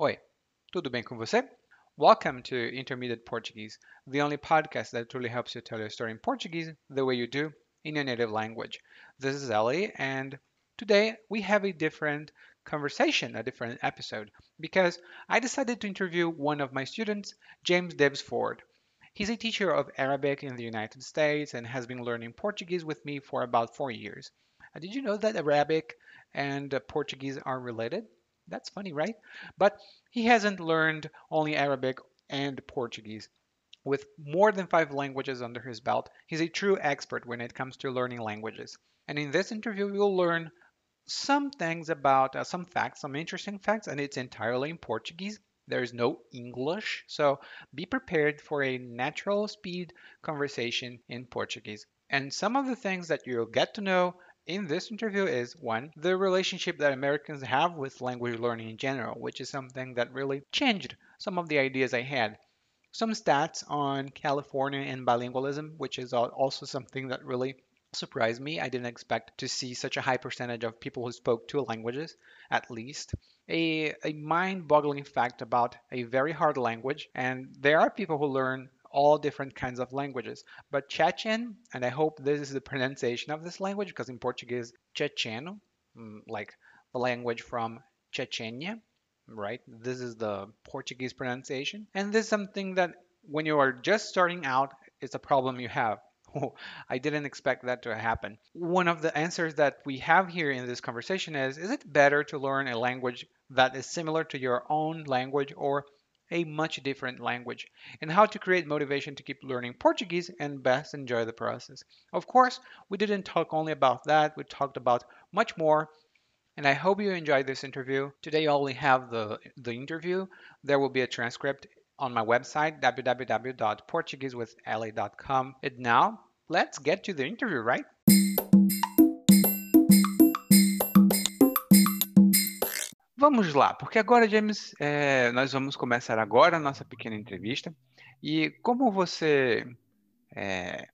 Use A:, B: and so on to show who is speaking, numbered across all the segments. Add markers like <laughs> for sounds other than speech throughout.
A: Oi, tudo bem com você? Welcome to Intermediate Portuguese, the only podcast that truly helps you tell your story in Portuguese the way you do in your native language. This is Ellie, and today we have a different conversation, a different episode, because I decided to interview one of my students, James Debs Ford. He's a teacher of Arabic in the United States and has been learning Portuguese with me for about four years. Uh, Did you know that Arabic and Portuguese are related? That's funny, right? But he hasn't learned only Arabic and Portuguese. With more than five languages under his belt, he's a true expert when it comes to learning languages. And in this interview, you'll learn some things about uh, some facts, some interesting facts, and it's entirely in Portuguese. There is no English, so be prepared for a natural speed conversation in Portuguese. And some of the things that you'll get to know in this interview is one, the relationship that Americans have with language learning in general, which is something that really changed some of the ideas I had. Some stats on California and bilingualism, which is also something that really surprised me. I didn't expect to see such a high percentage of people who spoke two languages, at least. A, a mind boggling fact about a very hard language, and there are people who learn all different kinds of languages. But Chechen, and I hope this is the pronunciation of this language, because in Portuguese, Checheno, mm, like the language from Chechnya, right? This is the Portuguese pronunciation. And this is something that when you are just starting out, it's a problem you have. <laughs> Oh, I didn't expect that to happen. One of the answers that we have here in this conversation is Is it better to learn a language that is similar to your own language or a much different language? And how to create motivation to keep learning Portuguese and best enjoy the process. Of course, we didn't talk only about that, we talked about much more. And I hope you enjoyed this interview. Today, you only have the, the interview. There will be a transcript on my website, www.portuguesewithla.com. And now, let's get to the interview, right? Vamos lá, porque agora, James, é, nós vamos começar agora a nossa pequena entrevista. E como você é,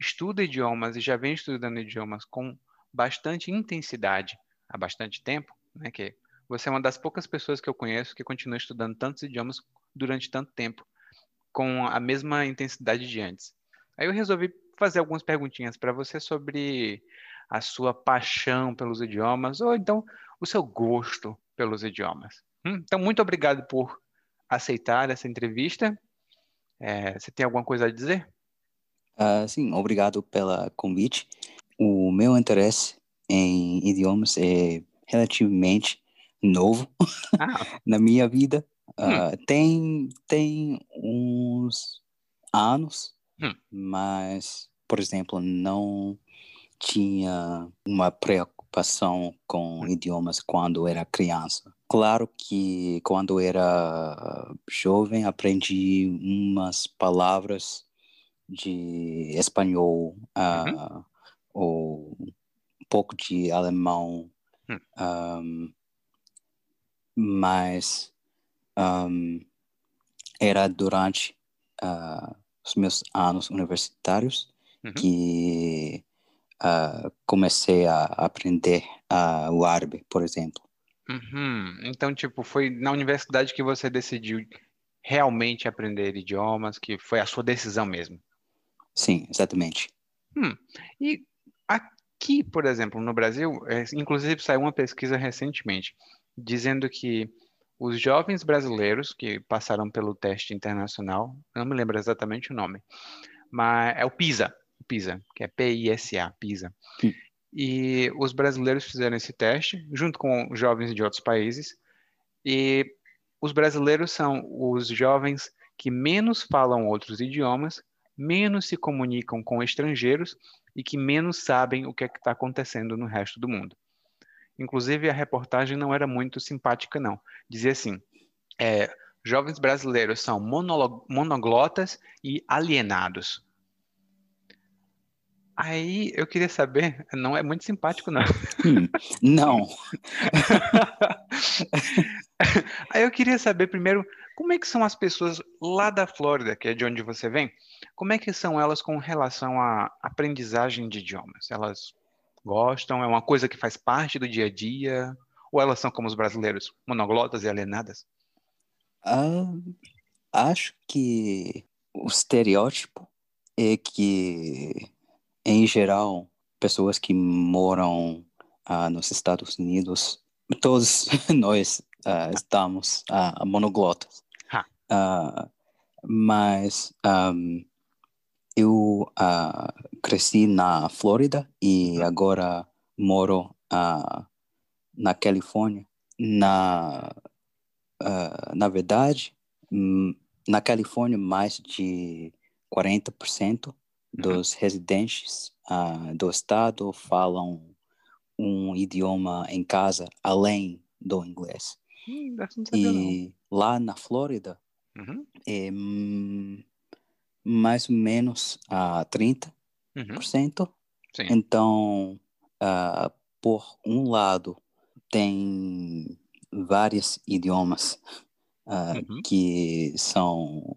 A: estuda idiomas e já vem estudando idiomas com bastante intensidade há bastante tempo, né? Que você é uma das poucas pessoas que eu conheço que continua estudando tantos idiomas durante tanto tempo, com a mesma intensidade de antes. Aí eu resolvi fazer algumas perguntinhas para você sobre a sua paixão pelos idiomas, ou então o seu gosto pelos idiomas. Hum, Então, muito obrigado por aceitar essa entrevista. É, você tem alguma coisa a dizer?
B: Ah, sim, obrigado pela convite. O meu interesse em idiomas é relativamente novo
A: Ah, <laughs>
B: na minha vida.
A: hum,
B: Ah, tem, tem uns anos,
A: hum,
B: mas, por exemplo, não tinha uma preocupação com
A: hum,
B: idiomas quando era criança. Claro que quando era jovem aprendi umas palavras de espanhol,
A: uhum,
B: ah, ou um pouco de alemão,
A: hum,
B: ahm, mas ahm, era durante ah, os meus anos universitários
A: uhum.
B: que ah, comecei a aprender ah, o árabe, por exemplo.
A: Uhum. Então, tipo, foi na universidade que você decidiu realmente aprender idiomas, que foi a sua decisão mesmo.
B: Sim, exatamente.
A: Hum. E aqui, por exemplo, no Brasil, é, inclusive saiu uma pesquisa recentemente dizendo que os jovens brasileiros que passaram pelo teste internacional, não me lembro exatamente o nome, mas é o PISA, PISA, que é P-I-S-A, PISA. E os brasileiros fizeram esse teste junto com jovens de outros países, e os brasileiros são os jovens que menos falam outros idiomas, menos se comunicam com estrangeiros e que menos sabem o que é que está acontecendo no resto do mundo. Inclusive, a reportagem não era muito simpática, não. Dizia assim: é, jovens brasileiros são monoglotas e alienados. Aí eu queria saber, não é muito simpático, não.
B: hum, não. <laughs>
A: Aí eu queria saber primeiro, como é que são as pessoas lá da Flórida, que é de onde você vem? Como é que são elas com relação à aprendizagem de idiomas? Elas gostam? É uma coisa que faz parte do dia a dia? Ou elas são como os brasileiros, monoglotas e alienadas?
B: Ah, acho que o estereótipo é que, em geral, pessoas que moram ah, nos Estados Unidos, todos <laughs> nós ah, estamos ah, monoglotas. Ah, mas ahm, eu cresci na Flórida e agora moro na Califórnia. Na, na verdade, hum, na Califórnia, mais de 40% dos residentes ah, do estado falam um idioma em casa além do inglês.
A: Hum.
B: E lá na Flórida,
A: Uhum,
B: é hum, mais ou menos a 30%.
A: uhum, sim.
B: Então, ah, por um lado, tem vários idiomas ah,
A: Uhum.
B: que são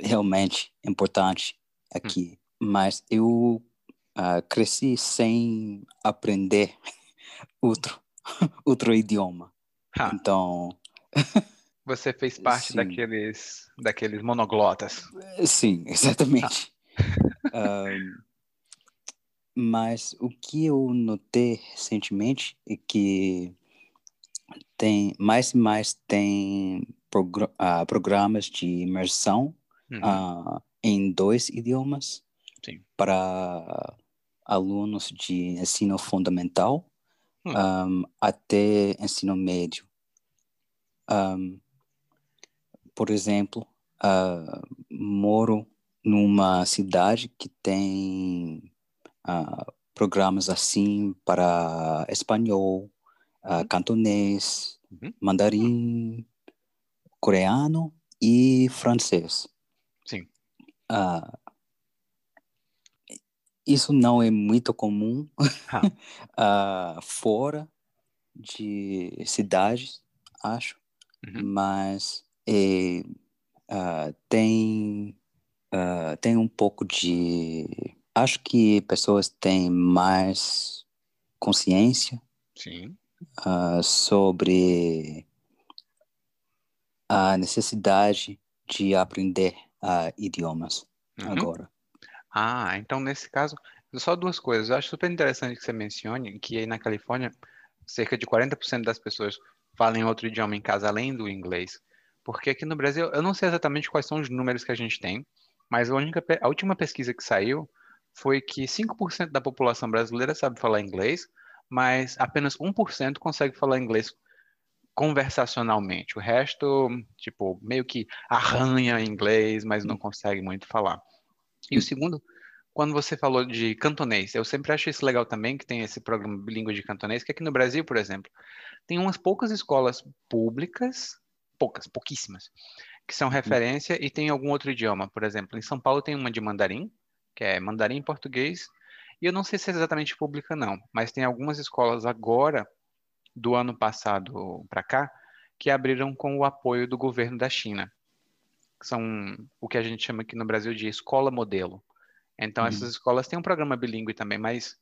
B: realmente importantes aqui, mas eu ah, cresci sem aprender <laughs> outro, <laughs> outro idioma.
A: Ha,
B: Então, <laughs>
A: você fez parte
B: Sim.
A: daqueles, daqueles monoglotas.
B: Sim, exatamente. Ahm, mas o que eu notei recentemente é que tem mais e mais tem progr- ah, programas de imersão
A: Uhum,
B: ah, em dois idiomas. Para alunos de ensino fundamental
A: Hum.
B: ahm, até ensino médio. Ahm, por exemplo, ah, moro numa cidade que tem ah, programas assim para espanhol,
A: Uhum.
B: cantonês,
A: Uhum.
B: mandarim, coreano e francês.
A: Sim.
B: Ah, isso não é muito comum <laughs> ah, fora de cidades, acho,
A: uhum,
B: mas é, ah, tem ah, tem um pouco de acho que pessoas têm mais consciência sobre a necessidade de aprender idiomas
A: Uhum.
B: agora.
A: Ah, então nesse caso, só duas coisas. Eu acho super interessante que você mencione que aí na Califórnia, cerca de 40% das pessoas falam outro idioma em casa além do inglês. Porque aqui no Brasil, eu não sei exatamente quais são os números que a gente tem, mas a, única, a última pesquisa que saiu foi que 5% da população brasileira sabe falar inglês, mas apenas 1% consegue falar inglês conversacionalmente. O resto, tipo, meio que arranha inglês, mas não consegue muito falar. E o segundo, quando você falou de cantonês, eu sempre acho isso legal também, que tem esse programa bilíngue de cantonês, que aqui no Brasil, por exemplo, tem umas poucas escolas públicas, poucas, pouquíssimas, que são referência e tem algum outro idioma. Por exemplo, em São Paulo tem uma de mandarim, que é mandarim português, e eu não sei se é exatamente pública não, mas tem algumas escolas agora, do ano passado para cá, que abriram com o apoio do governo da China que são o que a gente chama aqui no Brasil de escola modelo. Então,
B: Uhum.
A: essas escolas têm um programa bilíngue também, mas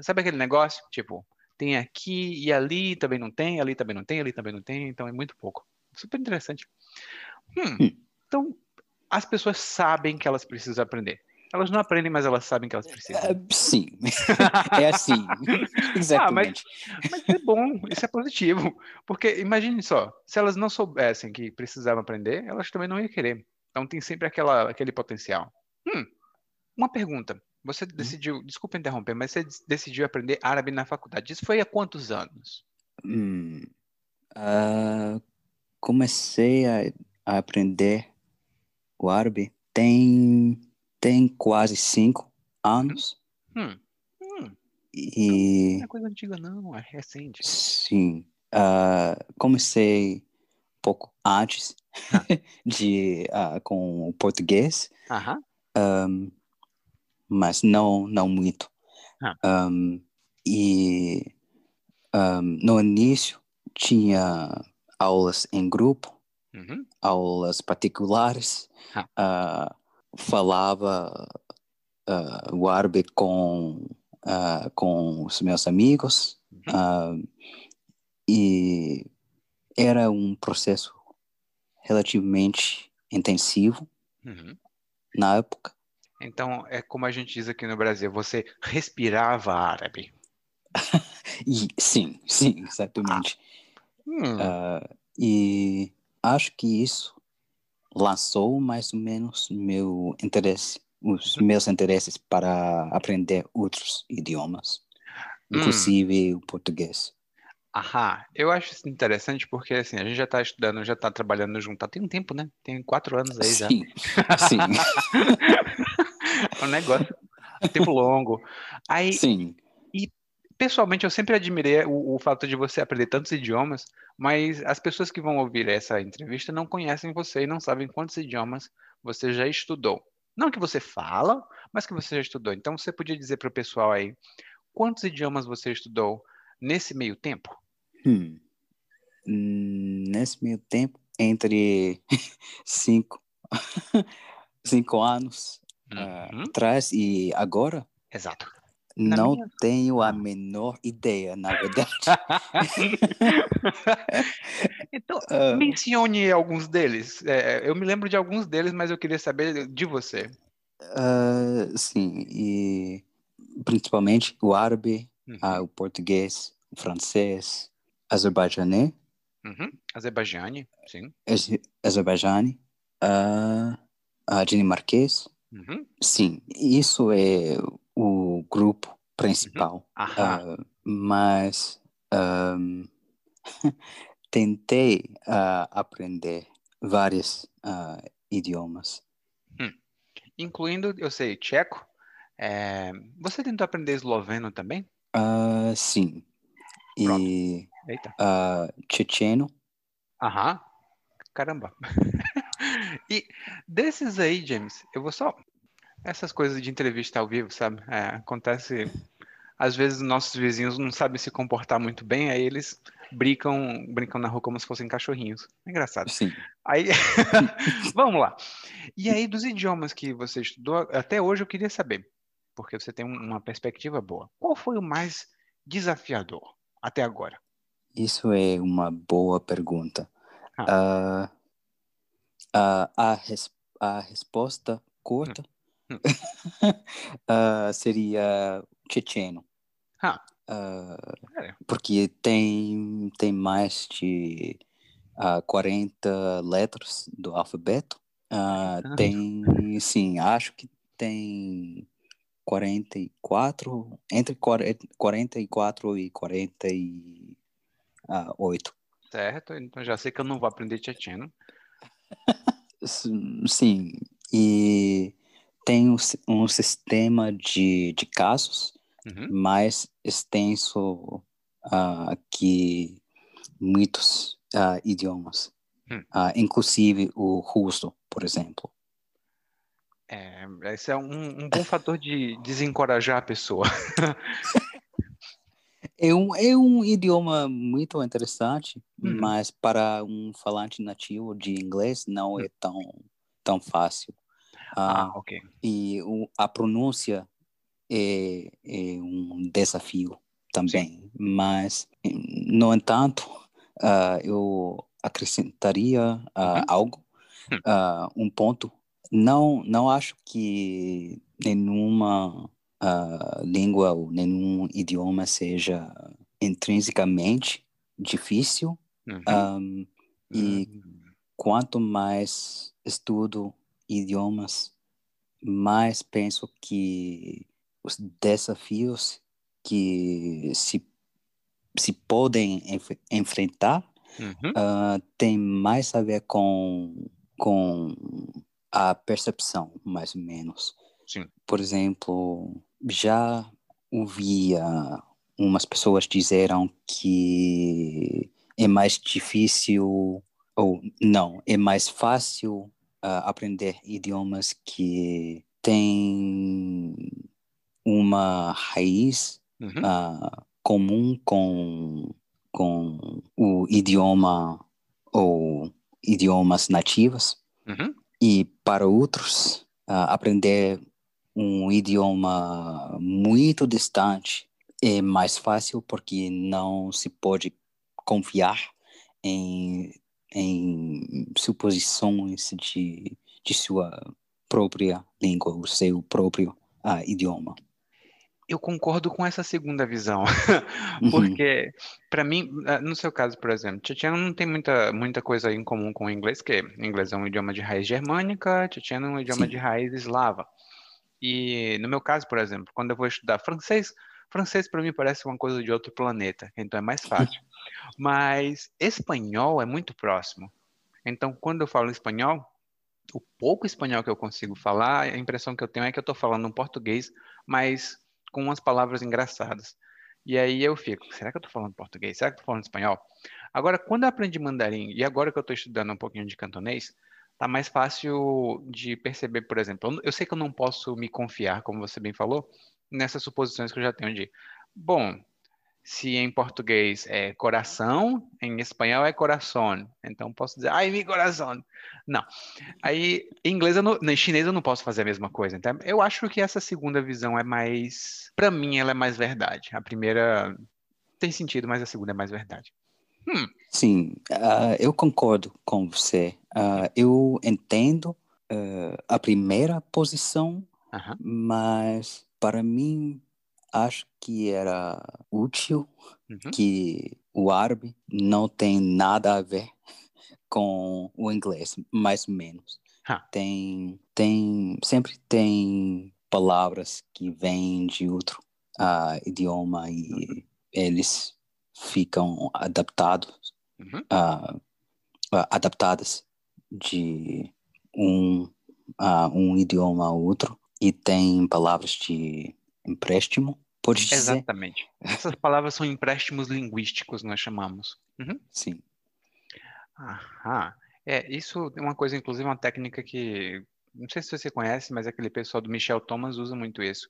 A: sabe aquele negócio? Tipo, tem aqui e ali também não tem, ali também não tem, ali também não tem, então é muito pouco. Super interessante. Hum, então, as pessoas sabem que elas precisam aprender. Elas não aprendem, mas elas sabem que elas precisam.
B: Ah, sim, é assim, <laughs> exatamente.
A: Mas é bom, isso é positivo. Porque imagine só, se elas não soubessem que precisavam aprender, elas também não iam querer. Então tem sempre aquela, aquele potencial. Hum, uma pergunta. Você decidiu, desculpa interromper, mas você decidiu aprender árabe na faculdade. Isso foi há quantos anos?
B: Hum, ah, comecei a, a aprender o árabe tem, tem quase cinco anos
A: Hum, hum,
B: e
A: não é coisa antiga não, é recente.
B: sim, ah, comecei um pouco antes
A: Ah. <laughs>
B: de ah, com o português, ahm, mas não não muito.
A: Ah.
B: Ahm, e ahm, no início tinha aulas em grupo,
A: uhum,
B: aulas particulares,
A: Ah.
B: Ah, falava ah, o árabe com, ah, com os meus amigos
A: uhum.
B: ah, e era um processo relativamente intensivo
A: Uhum.
B: na época.
A: Então, é como a gente diz aqui no Brasil, você respirava árabe. <laughs>
B: E sim, sim, exatamente.
A: Hum,
B: Ah, e acho que isso lançou mais ou menos meu interesse, os meus interesses para aprender outros idiomas,
A: Hum.
B: inclusive o português.
A: ahá. Eu acho isso interessante porque, assim, a gente já está estudando, já está trabalhando junto. Tem um tempo, né? Tem quatro anos aí já.
B: Sim, sim, <laughs>
A: É um negócio, tempo longo. Aí,
B: sim,
A: pessoalmente, eu sempre admirei o, o fato de você aprender tantos idiomas, mas as pessoas que vão ouvir essa entrevista não conhecem você e não sabem quantos idiomas você já estudou. Não que você fala, mas que você já estudou. Então, você podia dizer para o pessoal aí, quantos idiomas você estudou nesse meio tempo?
B: Hum. Hum, Nesse meio tempo, entre <laughs> cinco, <laughs> cinco anos
A: Uhum,
B: atrás e agora,
A: Exato. Na
B: não
A: minha-
B: tenho
A: Ah.
B: a menor ideia, na verdade. <laughs>
A: Então, <laughs>
B: Ah,
A: mencione alguns deles. É, eu me lembro de alguns deles, mas eu queria saber de você.
B: ah, sim, e principalmente o árabe,
A: Uhum,
B: ah, o português, o francês, azerbaijane,
A: uhum. Azerbaijane, sim.
B: aze- azerbaijane, ah, ah, dinamarquês.
A: Uhum.
B: Sim, isso é o grupo principal.
A: Aham.
B: Ah, mas ahm, <laughs> tentei ah, aprender vários ah, idiomas.
A: Incluindo, eu sei, tcheco. É, Você tentou aprender esloveno também?
B: Ah, sim, e
A: Eita.
B: ah, checheno,
A: Aham. Caramba. <laughs> E desses aí, James, eu vou só. Essas coisas de entrevista ao vivo, sabe? É, acontece. Às vezes nossos vizinhos não sabem se comportar muito bem, aí eles brincam, brincam na rua como se fossem cachorrinhos. É engraçado.
B: sim.
A: Aí, <laughs> vamos lá. E aí, dos idiomas que você estudou, até hoje eu queria saber, porque você tem um- uma perspectiva boa. Qual foi o mais desafiador até agora?
B: Isso é uma boa pergunta. Ah, ah, a, res- a resposta curta <laughs> Ah, seria checheno.
A: Ah. É.
B: porque tem, tem mais de ah, 40 letras do alfabeto. Ah. tem, sim, acho que tem 44, entre 40 44 e 48.
A: Certo? Então já sei que eu não vou aprender tchetcheno. <laughs>
B: Sim, e tem um, um sistema de, de casos
A: Uhum.
B: mais extenso ah, que muitos ah, idiomas,
A: Hum.
B: Ah, inclusive o russo, por exemplo.
A: É, esse é um, um bom fator de desencorajar a pessoa. <laughs>
B: É um, é um idioma muito interessante,
A: Uhum.
B: mas para um falante nativo de inglês não é tão, tão fácil.
A: Ah,
B: Ah,
A: ok.
B: e o, a pronúncia é, é um desafio também, mas, no entanto, ah, eu acrescentaria ah,
A: Uhum.
B: algo, ah, um ponto. Não, não acho que nenhuma língua ou nenhum idioma seja intrinsecamente difícil.
A: Uhum.
B: ahm, e
A: Hum.
B: quanto mais estudo idiomas, mais penso que os desafios que se, se podem enf- enfrentar
A: Uhum.
B: ah, tem mais a ver com, com a percepção, mais ou menos.
A: Sim.
B: Por exemplo, já ouvia umas pessoas dizeram que é mais difícil ou não, é mais fácil ah, aprender idiomas que têm uma raiz
A: Uhum.
B: ah, comum com, com o idioma ou idiomas nativos
A: Uhum.
B: e para outros ah, aprender um idioma muito distante é mais fácil porque não se pode confiar em em suposições de, de sua própria língua, o seu próprio uh, idioma.
A: Eu concordo com essa segunda visão, <laughs>
B: Uhum.
A: porque para mim, eh, no seu caso, por exemplo, tchetcheno não tem muita, muita coisa em comum com o inglês, que inglês é um idioma de raiz germânica, tchetcheno é um idioma
B: Sim.
A: de raiz eslava. E no meu caso, por exemplo, quando eu vou estudar francês, francês para mim parece uma coisa de outro planeta, então é mais fácil. <laughs> Mas espanhol é muito próximo. Então, quando eu falo espanhol, o pouco espanhol que eu consigo falar, a impressão que eu tenho é que eu estou falando um português, mas com umas palavras engraçadas. E aí eu fico, será que eu estou falando português? Será que eu estou falando espanhol? Agora, quando eu aprendi mandarim, e agora que eu estou estudando um pouquinho de cantonês, tá mais fácil de perceber, por exemplo, eu- sei que eu não posso me confiar, como você bem falou, nessas suposições que eu já tenho de, bom, se em português é coração, em espanhol é coração. Então posso dizer, ai, mi coração. Não. Aí, em inglês, eu não, em chinês eu não posso fazer a mesma coisa. Então, eu acho que essa segunda visão é mais, para mim, ela é mais verdade. A primeira tem sentido, mas a segunda é mais verdade. Hum,
B: Sim, ah, eu concordo com você. Ah, eu entendo ah, a primeira posição,
A: aham,
B: mas para mim acho que era útil
A: uhum,
B: que o árabe não tem nada a ver <laughs> com o inglês, mais ou menos.
A: Ah.
B: Tem, tem, sempre tem palavras que vêm de outro ah, idioma e eles ficam adaptados,
A: uhum.
B: ah, adaptadas de um, ah, um idioma a outro e tem palavras de empréstimo, pode dizer?
A: Exatamente. Essas palavras são empréstimos linguísticos, nós chamamos. Uhum.
B: Sim.
A: Aham. É, isso é uma coisa, inclusive, uma técnica que, não sei se você conhece, mas aquele pessoal do Michel Thomas usa muito isso,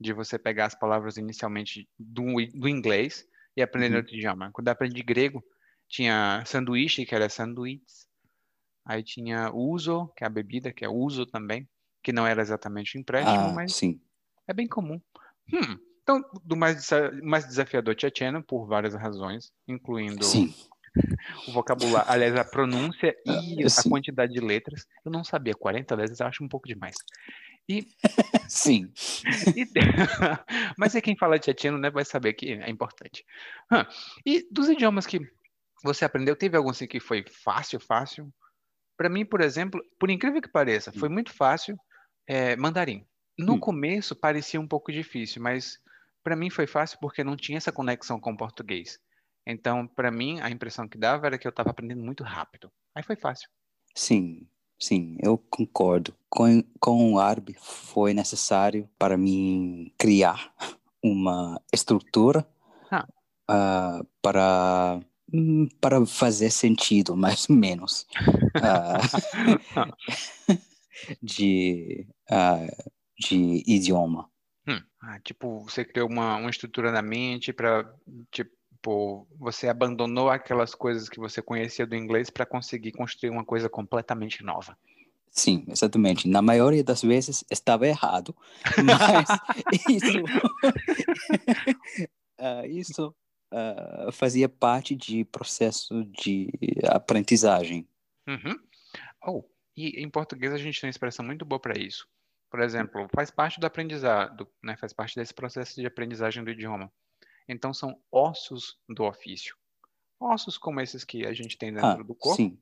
A: de você pegar as palavras inicialmente do, do inglês e aprender
B: Uhum.
A: outro idioma. Quando eu aprendi grego, tinha sanduíche, que era sanduíches, aí tinha uso, que é a bebida, que é uso também, que não era exatamente um empréstimo,
B: Ah,
A: mas
B: sim.
A: É bem comum. Hum, Então, do mais, mais desafiador tchetcheno, por várias razões, incluindo
B: Sim. <laughs>
A: o vocabulário, aliás, a pronúncia e
B: Ah,
A: a quantidade de letras. Eu não sabia, 40 letras eu acho um pouco demais. <laughs>
B: Sim.
A: E- <laughs> Mas é quem fala tchetcheno, né, vai saber que é importante. E dos idiomas que você aprendeu, teve algum assim que foi fácil, fácil? Para mim, por exemplo, por incrível que pareça, foi muito fácil é, mandarim. No
B: Hum.
A: começo parecia um pouco difícil, mas para mim foi fácil porque não tinha essa conexão com o português. Então, para mim, a impressão que dava era que eu estava aprendendo muito rápido. Aí foi fácil.
B: Sim. Sim, eu concordo. Com, com o árabe foi necessário para mim criar uma estrutura
A: Ah.
B: ah, para hum, para fazer sentido, <laughs> mais ou menos, ah, <laughs> <laughs> de ah, de idioma.
A: Hum, ah, tipo, você criou uma, uma estrutura na mente para, tipo, você abandonou aquelas coisas que você conhecia do inglês para conseguir construir uma coisa completamente nova.
B: Sim, exatamente. Na maioria das vezes estava errado, <laughs> mas isso, <laughs> ah, isso ah, fazia parte de processo de aprendizagem.
A: Uhum. Oh, e em português a gente tem uma expressão muito boa para isso. Por exemplo, faz parte do aprendizado, né? Faz parte desse processo de aprendizagem do idioma. Então são ossos do ofício. Ossos como esses que a gente tem dentro
B: Ah,
A: do corpo.
B: sim.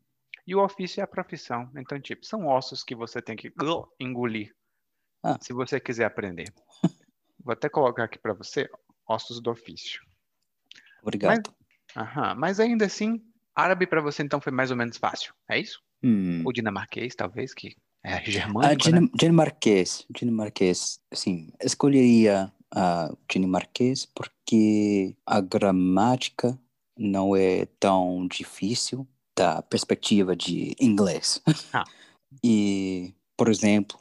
A: E o ofício é a profissão. Então, tipo, são ossos que você tem que engolir
B: Ah.
A: se você quiser aprender. <laughs> Vou até colocar aqui para você ossos do ofício.
B: Obrigado.
A: Aham. Mas ainda assim, árabe para você então foi mais ou menos fácil. É isso?
B: Hum.
A: Ou dinamarquês, talvez, que é
B: Ah,
A: germânico, né?
B: dina- dinamarquês, dinamarquês, sim. Escolheria ah, dinamarquês porque a gramática não é tão difícil da perspectiva de inglês.
A: Ah. <laughs>
B: E, por exemplo,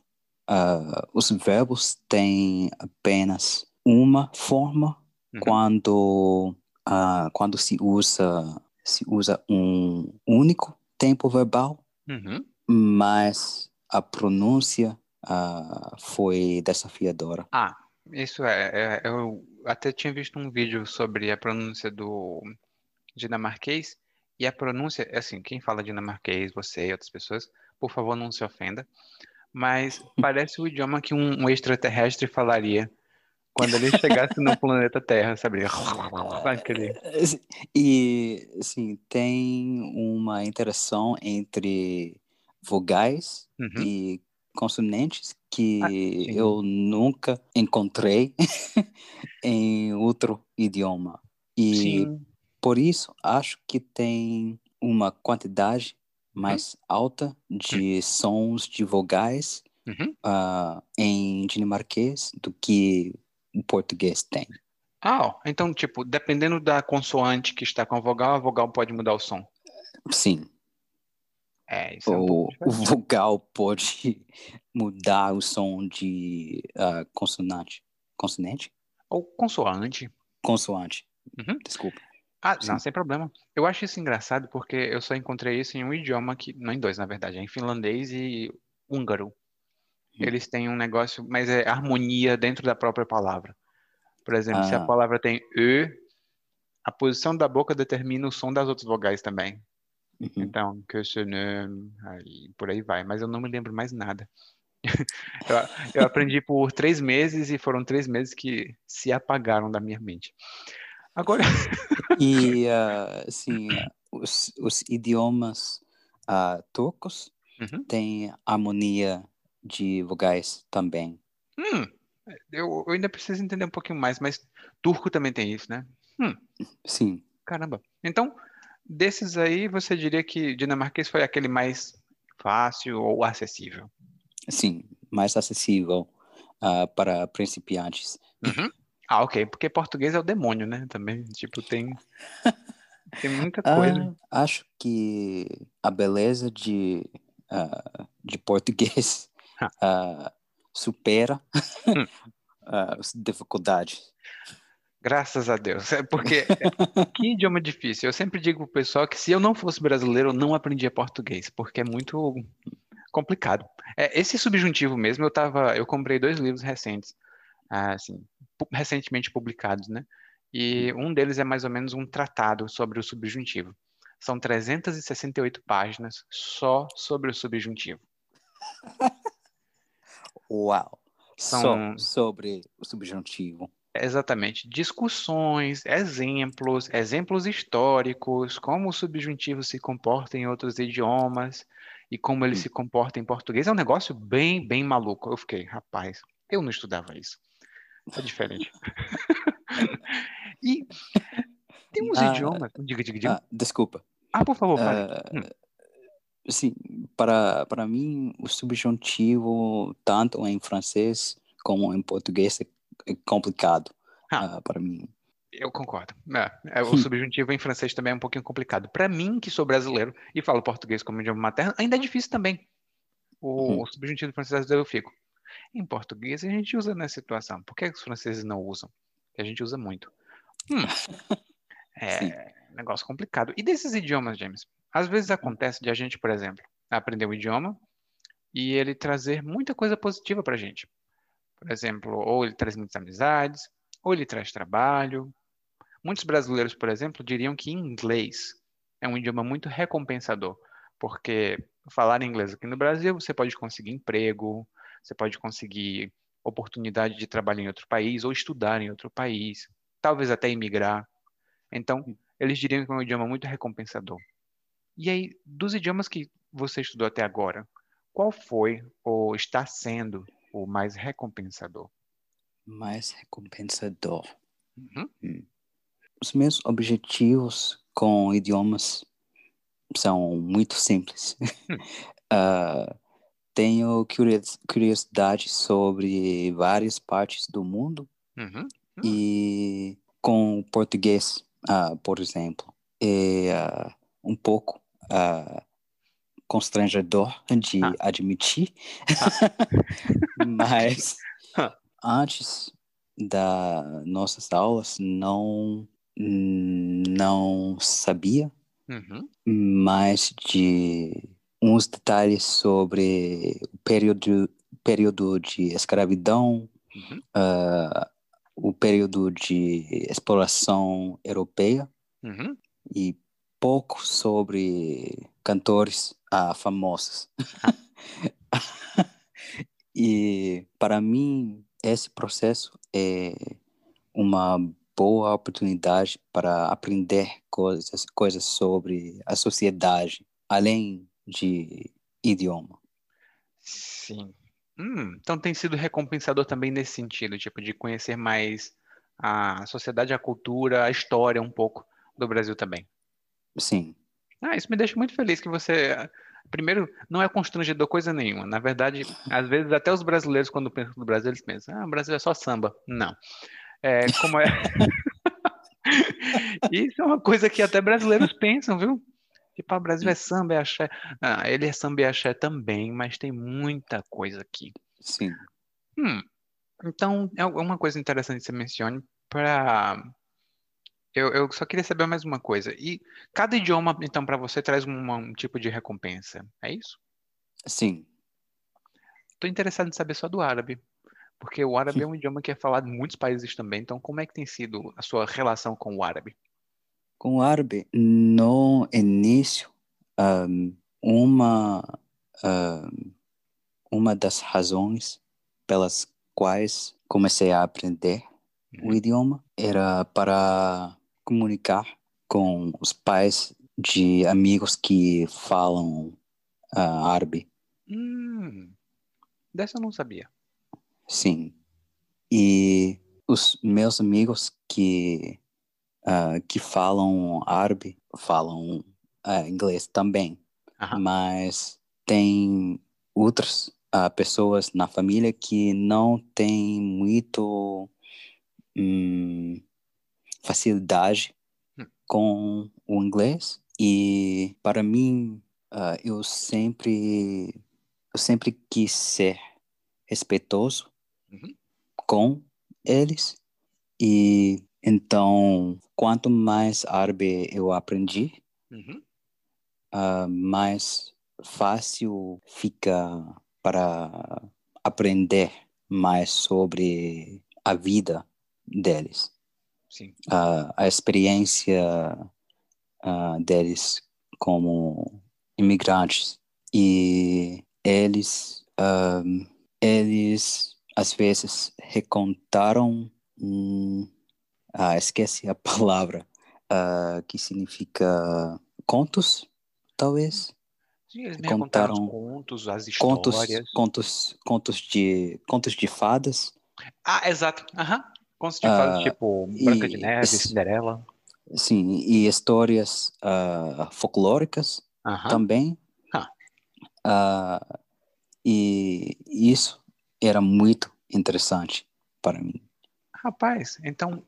B: ah, os verbos têm apenas uma forma
A: Uhum.
B: quando ah, quando se usa se usa um único tempo verbal
A: Uhum.
B: mas a pronúncia ah, foi desafiadora.
A: Ah, isso é, é- Eu até tinha visto um vídeo sobre a pronúncia do dinamarquês E a pronúncia, é assim, quem fala dinamarquês, você e outras pessoas, por favor, não se ofenda. Mas <laughs> parece o idioma que um, um extraterrestre falaria quando ele chegasse no <laughs> planeta Terra, sabe? Aquele...
B: E, assim, tem uma interação entre vogais
A: Uhum.
B: e consonantes que
A: Ah,
B: eu nunca encontrei <laughs> em outro idioma. E
A: Sim.
B: por isso acho que tem uma quantidade mais alta de sons de vogais
A: Uhum.
B: ah, em dinamarquês do que o português tem.
A: Ah, então, tipo, dependendo da consoante que está com a vogal, a vogal pode mudar o som.
B: Sim,
A: É, isso é um
B: o, vogal pode <laughs> mudar o som de ah, consonante. Consonante?
A: Ou consoante.
B: Consoante.
A: Uhum.
B: Desculpa.
A: Ah, não,
B: Sim.
A: sem problema. Eu acho isso engraçado porque eu só encontrei isso em um idioma que, não em dois, na verdade, é em finlandês e húngaro.
B: Hum.
A: Eles têm um negócio, mas é harmonia dentro da própria palavra. Por exemplo, se a
B: Ah.
A: palavra tem ö, a posição da boca determina o som das outras vogais também.
B: Uhum.
A: Então, que se ne- aí por aí vai, mas eu não me lembro mais nada. <laughs> Eu, eu aprendi por três meses e foram três meses que se apagaram da minha mente. Agora,
B: E, <laughs> assim, ah, os, os idiomas ah, turcos
A: Uhum.
B: têm harmonia de vogais também.
A: hum, eu, eu ainda preciso entender um pouquinho mais, mas turco também tem isso, né?
B: Sim,
A: Caramba. Então, desses aí, você diria que dinamarquês foi aquele mais fácil ou acessível?
B: sim, mais acessível ah, para principiantes.
A: Uhum. Ah, ok, porque português é o demônio, né? Também, tipo, tem <laughs> tem muita coisa.
B: Ah, acho que a beleza de, ah, de português
A: Ah. <laughs>
B: ah, supera
A: Hum. <laughs>
B: ah, as dificuldades.
A: Graças a Deus. É porque <laughs> que idioma difícil. Eu sempre digo pro pessoal que se eu não fosse brasileiro, eu não aprendia português, porque é muito complicado. É, esse subjuntivo mesmo, eu tava, eu comprei dois livros recentes, ah, assim, recentemente publicados, né? E um deles é mais ou menos um tratado sobre o subjuntivo. São 368 páginas só sobre o subjuntivo. <laughs>
B: Uau!
A: São-
B: Só sobre o subjuntivo.
A: Exatamente. Discussões, exemplos, exemplos históricos, como o subjuntivo se comporta em outros idiomas e como ele
B: Hum.
A: se comporta em português. É um negócio bem, bem maluco. Eu fiquei, rapaz, eu não estudava isso. É diferente. <laughs> E tem uns
B: Ah,
A: idiomas. Diga, diga, diga.
B: Ah, desculpa.
A: Ah, por favor.
B: Ah,
A: Hum.
B: Sim, para, para mim, o subjuntivo, tanto em francês como em português, é complicado
A: Ah.
B: ah, para mim.
A: Eu concordo. É, é, o subjuntivo em francês também é um pouquinho complicado. Para mim, que sou brasileiro e falo português como idioma materno, ainda é difícil também. O,
B: Uhum.
A: o subjuntivo em francês eu fico. Em português a gente usa nessa situação. Por que os franceses não usam? Que a gente usa muito. Hum. <laughs> É negócio complicado. E desses idiomas, James? Às vezes acontece de a gente, por exemplo, aprender um idioma e ele trazer muita coisa positiva pra gente. Por exemplo, ou ele traz muitas amizades, ou ele traz trabalho. Muitos brasileiros, por exemplo, diriam que inglês é um idioma muito recompensador, porque falar inglês aqui no Brasil, você pode conseguir emprego, você pode conseguir oportunidade de trabalho em outro país ou estudar em outro país, talvez até emigrar. Então, eles diriam que é um idioma muito recompensador. E aí, dos idiomas que você estudou até agora, qual foi ou está sendo o mais recompensador?
B: Mais recompensador.
A: Uhum.
B: Os meus objetivos com idiomas são muito simples. <laughs> Ah, tenho curios- curiosidade sobre várias partes do mundo
A: Uhum.
B: e com português, ah, por exemplo, é ah, um pouco ah, constrangedor de
A: Ah.
B: admitir, <laughs> mas
A: Ah.
B: antes das nossas aulas não não sabia
A: Uhum.
B: mais de uns detalhes sobre o período período de escravidão
A: Uhum.
B: ah, o período de exploração europeia
A: Uhum.
B: e pouco sobre cantores ah, famosos. <laughs> e para mim, esse processo é uma boa oportunidade para aprender coisas, coisas sobre a sociedade, além de idioma.
A: Sim. Hum, então tem sido recompensador também nesse sentido, tipo, de conhecer mais a sociedade, a cultura, a história um pouco do Brasil também.
B: Sim.
A: Ah, isso me deixa muito feliz que você. Primeiro, não é constrangedor coisa nenhuma. Na verdade, às vezes até os brasileiros, quando pensam no Brasil, eles pensam, ah, o Brasil é só samba. Não. É, como é. <laughs> Isso é uma coisa que até brasileiros pensam, viu? Tipo, ah, o Brasil é samba, é axé. Ah, ele é samba e axé também, mas tem muita coisa aqui.
B: Sim.
A: Hum, então, é uma coisa interessante que você mencione para. Eu, eu só queria saber mais uma coisa. E cada idioma, então, para você traz um, um tipo de recompensa, é isso?
B: Sim.
A: Estou interessado em saber só do árabe, porque o árabe é um idioma que é falado em muitos países também. Então, como é que tem sido a sua relação com o árabe?
B: Com o árabe, no início, um, uma, um, uma das razões pelas quais comecei a aprender o
A: Uhum.
B: idioma era para comunicar com os pais de amigos que falam ah, árabe.
A: Hum, dessa eu não sabia.
B: Sim. E os meus amigos que ah, que falam árabe falam ah, inglês também,
A: Aham.
B: mas tem outras pessoas na família que não têm muito hum, facilidade
A: Hum.
B: com o inglês e para mim ah, eu sempre eu sempre quis ser respeitoso
A: Uhum.
B: com eles e então quanto mais árabe eu aprendi
A: Uhum.
B: ah, mais fácil fica para aprender mais sobre a vida deles. A, a experiência deles como imigrantes e eles eles às vezes recontaram hum, ah, esqueci a <laughs> palavra ah, que significa contos talvez
A: Sim, eles contaram
B: contaram
A: contos, as
B: contos
A: histórias.
B: contos contos de contos de fadas
A: Ah, exato. Aham. Contos de fadas,
B: Ah,
A: tipo Branca de
B: e
A: Neve,
B: esse-
A: Cinderela.
B: sim e histórias ah, folclóricas
A: Aham.
B: também.
A: Ah.
B: Ah, e isso era muito interessante para mim.
A: Rapaz, então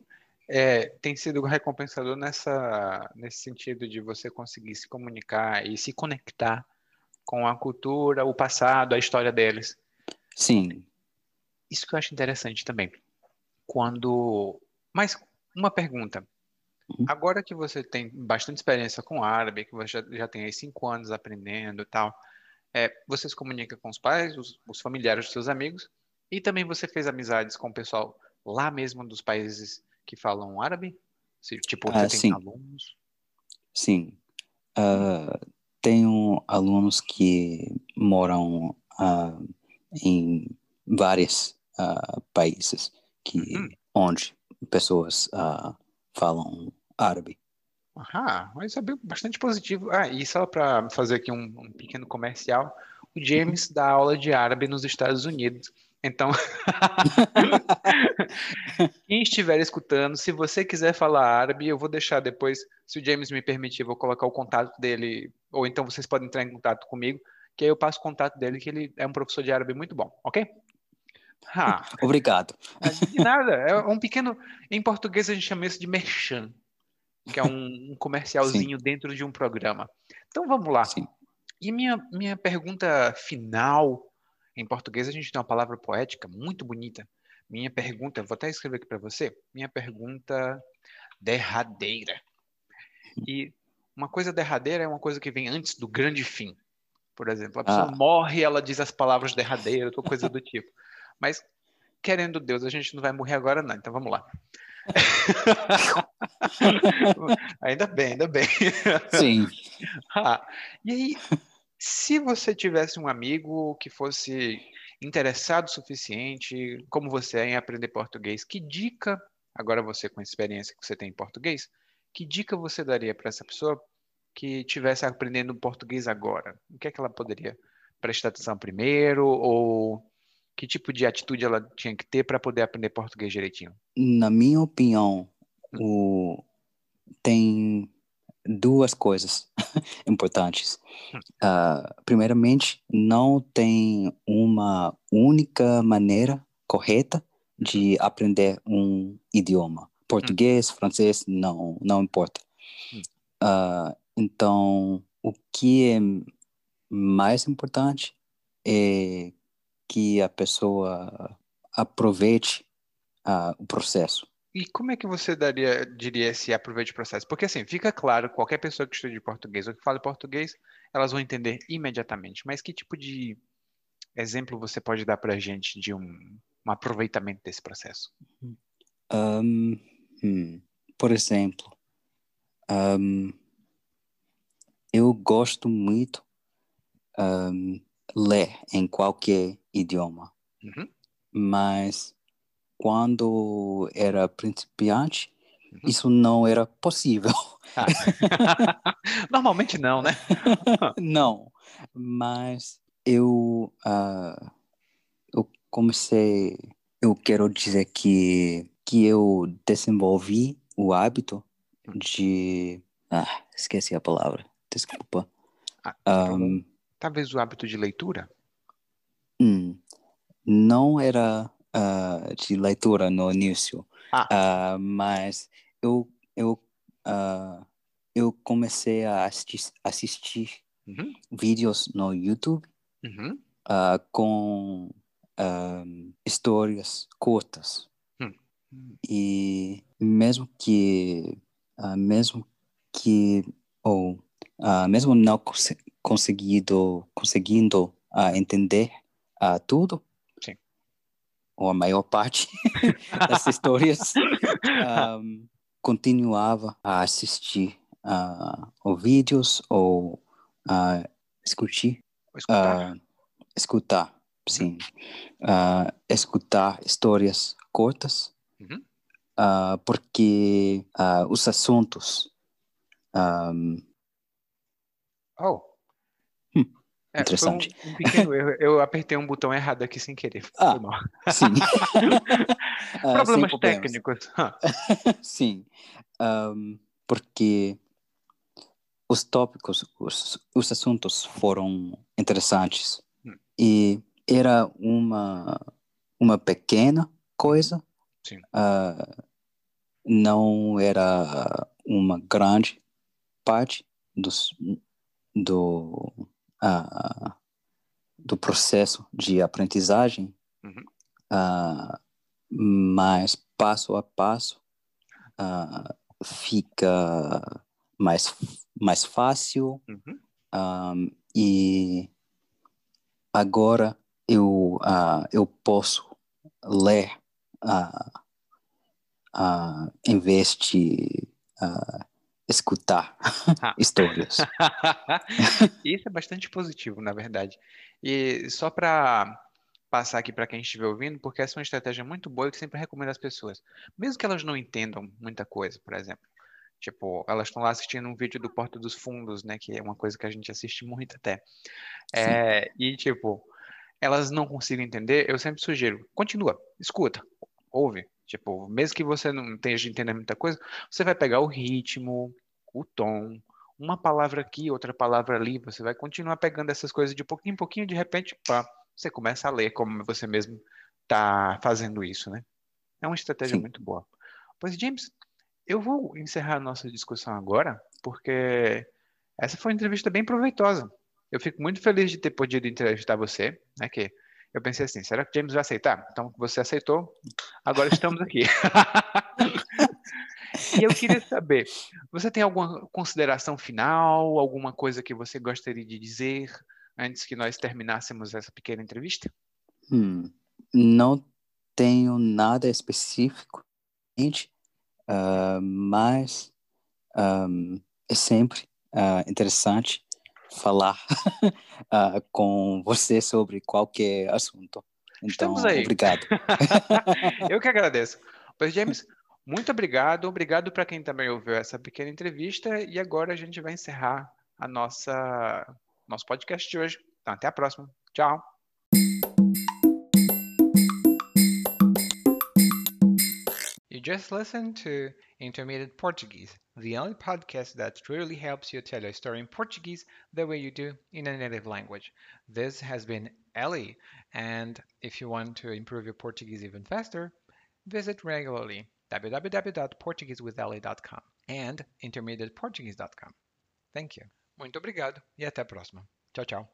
A: é, tem sido recompensador nessa, nesse sentido de você conseguir se comunicar e se conectar com a cultura, o passado, a história deles.
B: Sim,
A: Isso que eu acho interessante também. Quando. Mas uma pergunta.
B: Uhum.
A: Agora que você tem bastante experiência com árabe, que você já, já tem aí cinco anos aprendendo e tal, é, você se comunica com os pais, os, os familiares dos seus amigos, e também você fez amizades com o pessoal lá mesmo dos países que falam árabe? Se, tipo,
B: Ah,
A: você tem
B: sim.
A: alunos?
B: sim. Ah, tenho alunos que moram ah, em vários ah, países que
A: Uhum.
B: onde pessoas ah, falam árabe.
A: Ah, mas é bastante positivo. Ah, e só para fazer aqui um, um pequeno comercial, o James dá aula de árabe nos Estados Unidos. Então, <laughs> quem estiver escutando, se você quiser falar árabe, eu vou deixar depois, se o James me permitir, eu vou colocar o contato dele, ou então vocês podem entrar em contato comigo, que aí eu passo o contato dele, que ele é um professor de árabe muito bom, ok? Ah,
B: Obrigado.
A: de nada, é um pequeno. Em português a gente chama isso de merchan, que é um, um comercialzinho dentro de um programa. Então vamos lá.
B: Sim.
A: E minha, minha pergunta final, em português a gente tem uma palavra poética muito bonita. Minha pergunta, vou até escrever aqui para você. Minha pergunta derradeira. E uma coisa derradeira é uma coisa que vem antes do grande fim. Por exemplo, a pessoa
B: Ah.
A: morre, ela diz as palavras derradeiras, ou coisa do tipo. Mas, querendo Deus, a gente não vai morrer agora, não. Então vamos lá. <laughs> ainda bem, ainda bem.
B: Sim. <laughs>
A: Ah, e aí, se você tivesse um amigo que fosse interessado o suficiente, como você é em aprender português, que dica, agora você com a experiência que você tem em português, que dica você daria para essa pessoa que estivesse aprendendo português agora? O que é que ela poderia prestar atenção primeiro ou que tipo de atitude ela tinha que ter para poder aprender português direitinho?
B: Na minha opinião, o... tem duas coisas <laughs> importantes. Uh, primeiramente, não tem uma única maneira correta de aprender um idioma. Português, hum. francês, não, não importa. Uh, então, o que é mais importante é que a pessoa aproveite uh, o processo.
A: E como é que você daria, diria esse aproveite o processo? Porque assim, fica claro, qualquer pessoa que estude português ou que fale português, elas vão entender imediatamente. Mas que tipo de exemplo você pode dar para a gente de um, um, aproveitamento desse processo?
B: Um, hum, por exemplo, um, eu gosto muito ler em qualquer idioma,
A: uhum.
B: mas quando era principiante, uhum. isso não era possível.
A: Ah. <laughs> Normalmente não, né? <laughs>
B: não, mas eu, uh, eu comecei, eu quero dizer que, que eu desenvolvi o hábito hum. de. Ah, esqueci a palavra, desculpa.
A: Ah, um, talvez o hábito de leitura?
B: Hum, não era uh, de leitura no início, ah. uh, mas eu eu uh, eu comecei a assistir, assistir
A: uhum.
B: vídeos no YouTube
A: uhum.
B: com histórias curtas
A: uhum.
B: e mesmo que mesmo que ou mesmo não cons conseguido conseguindo entender tudo. Ou a maior parte <laughs> das histórias, <laughs> um, continuava a assistir uh, ou vídeos ou uh, escutar,
A: escutar.
B: Uh, escutar, sim, uh, escutar histórias curtas,
A: uhum.
B: uh, porque os assuntos um,
A: oh
B: é, Interessante.
A: Um, um, pequeno erro. Eu apertei um botão errado aqui sem querer.
B: Ah, sim.
A: problemas técnicos.
B: sim. Um, porque os tópicos, os, os assuntos foram interessantes.
A: Hum.
B: E era uma, uma pequena coisa.
A: Sim.
B: Uh, não era uma grande parte dos, do uh, do processo de aprendizagem,
A: uhum.
B: uh, mas passo a passo fica mais, mais fácil
A: uhum.
B: um, e agora eu, eu posso ler uh, uh, em vez de escutar ah. <laughs> histórias. <laughs>
A: Isso é bastante positivo, na verdade. E só para passar aqui para quem estiver ouvindo, porque essa é uma estratégia muito boa que sempre recomendo às pessoas. Mesmo que elas não entendam muita coisa, por exemplo. Tipo, elas estão lá assistindo um vídeo do Porta dos Fundos, né? Que é uma coisa que a gente assiste muito até. É, e, tipo, elas não consigam entender, eu sempre sugiro, continua, escuta, ouve. Tipo, mesmo que você não esteja entendendo muita coisa, você vai pegar o ritmo, o tom, uma palavra aqui, outra palavra ali, você vai continuar pegando essas coisas de pouquinho em pouquinho, de repente, pá, você começa a ler como você mesmo está fazendo isso, né? É uma estratégia Sim. muito boa. Pois, James, eu vou encerrar a nossa discussão agora, porque essa foi uma entrevista bem proveitosa. Eu fico muito feliz de ter podido entrevistar você, né? Que eu pensei assim, será que James vai aceitar? Então, você aceitou, agora estamos aqui. <laughs> e eu queria saber, você tem alguma consideração final, alguma coisa que você gostaria de dizer antes que nós terminássemos essa pequena entrevista?
B: Hum, não tenho nada específico. uh, mas um, é sempre uh, interessante falar uh, <laughs> com você sobre qualquer assunto. Então,
C: Estamos aí.
B: obrigado. <laughs>
C: Eu que agradeço. Pois, James, muito obrigado. Obrigado para quem também ouviu essa pequena entrevista. E agora a gente vai encerrar a nossa nosso podcast de hoje. Então, até a próxima. Tchau. You just listened to Intermediate Portuguese, the only podcast that truly helps you tell a story in Portuguese the way you do in a native language. This has been Ellie, and if you want to improve your Portuguese even faster, visit regularly www.portuguesewithelly.com and intermediateportuguese.com. Thank you. Muito obrigado e até a próxima. Tchau, tchau.